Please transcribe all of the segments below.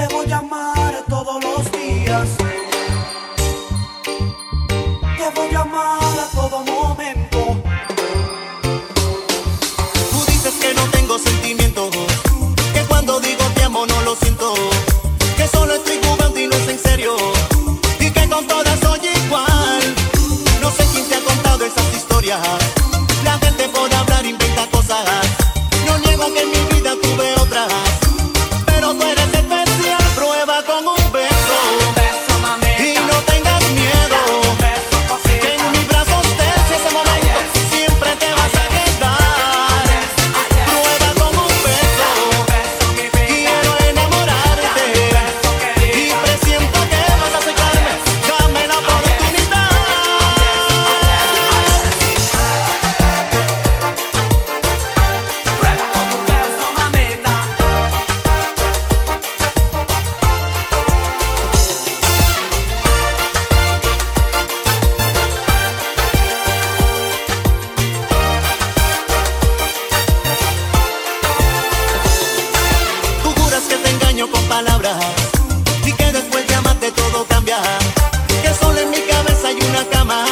Te voy a todos los días. con palabras. Y que después de todo cambia. Que solo en mi cabeza hay una cama.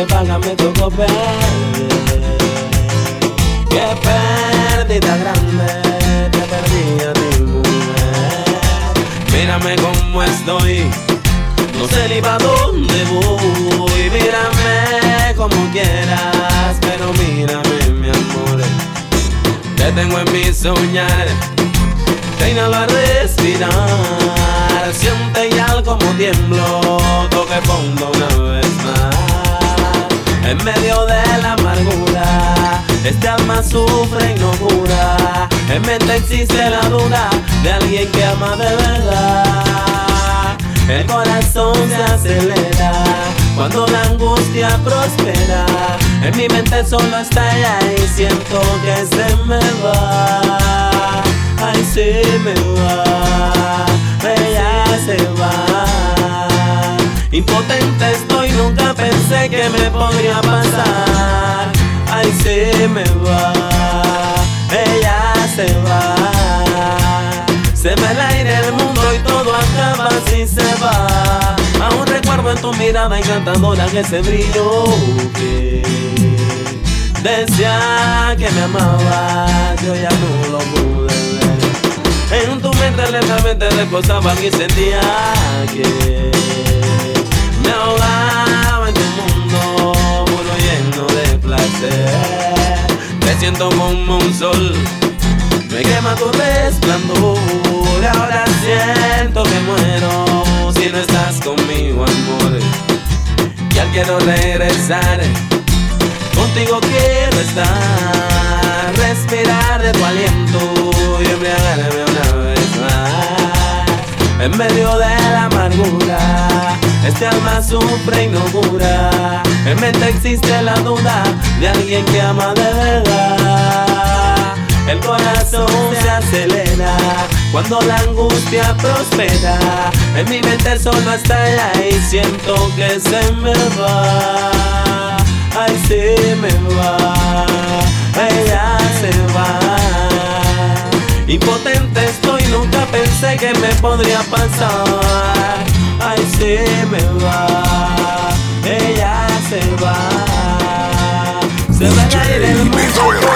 Se pagan, me tocó perder. Qué pérdida grande, te perdí a ti, mujer. Mírame cómo estoy. No sé ni pa' dónde voy, mírame como quieras, pero mírame mi amor. Te tengo en mi soñar, te inhalo a respirar. Siente ya como tiemblo, toque fondo una vez más. En medio de la amargura, este alma sufre y no cura. En mente existe la duda de alguien que ama de verdad. El corazón se acelera cuando la angustia prospera. En mi mente solo está ella y siento que se me va. Ay, se me va, ella se va. Impotente estoy, nunca pensé que me podría pasar. Ay, se me va, ella se va. Se me el aire el mundo y todo acaba si se va. Aún recuerdo en tu mirada encantadora que se brilló que decía que me amaba, yo ya no lo pude ver. En tu mente lentamente reposaban y sentía que me en tu mundo, lleno de placer. Me siento como un sol, me quema tu resplandor. Ahora siento que muero si no estás conmigo, amor. Ya quiero regresar, contigo quiero estar, respirar de tu aliento y embriagarme una vez más en medio de este alma sufre y no cura. En mente existe la duda de alguien que ama de verdad. El corazón se acelera cuando la angustia prospera. En mi mente solo está el aire y siento que se me va. Ay, se me va. Ella se va. Impotente estoy, nunca pensé que me podría pasar Ay, se me va, ella se va. Se va.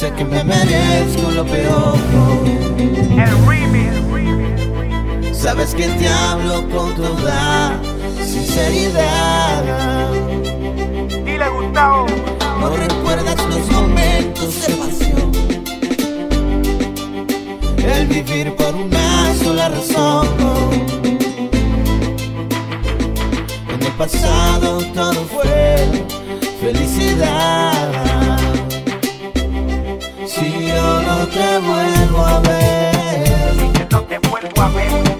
sé que me merezco lo peor. El remix. Sabes que te hablo con toda sinceridad. Dile Gustavo. No recuerdas los momentos de pasión. El vivir por una sola razón. En el pasado todo fue felicidad. no te vuelvo a ver. Así que no te vuelvo a ver.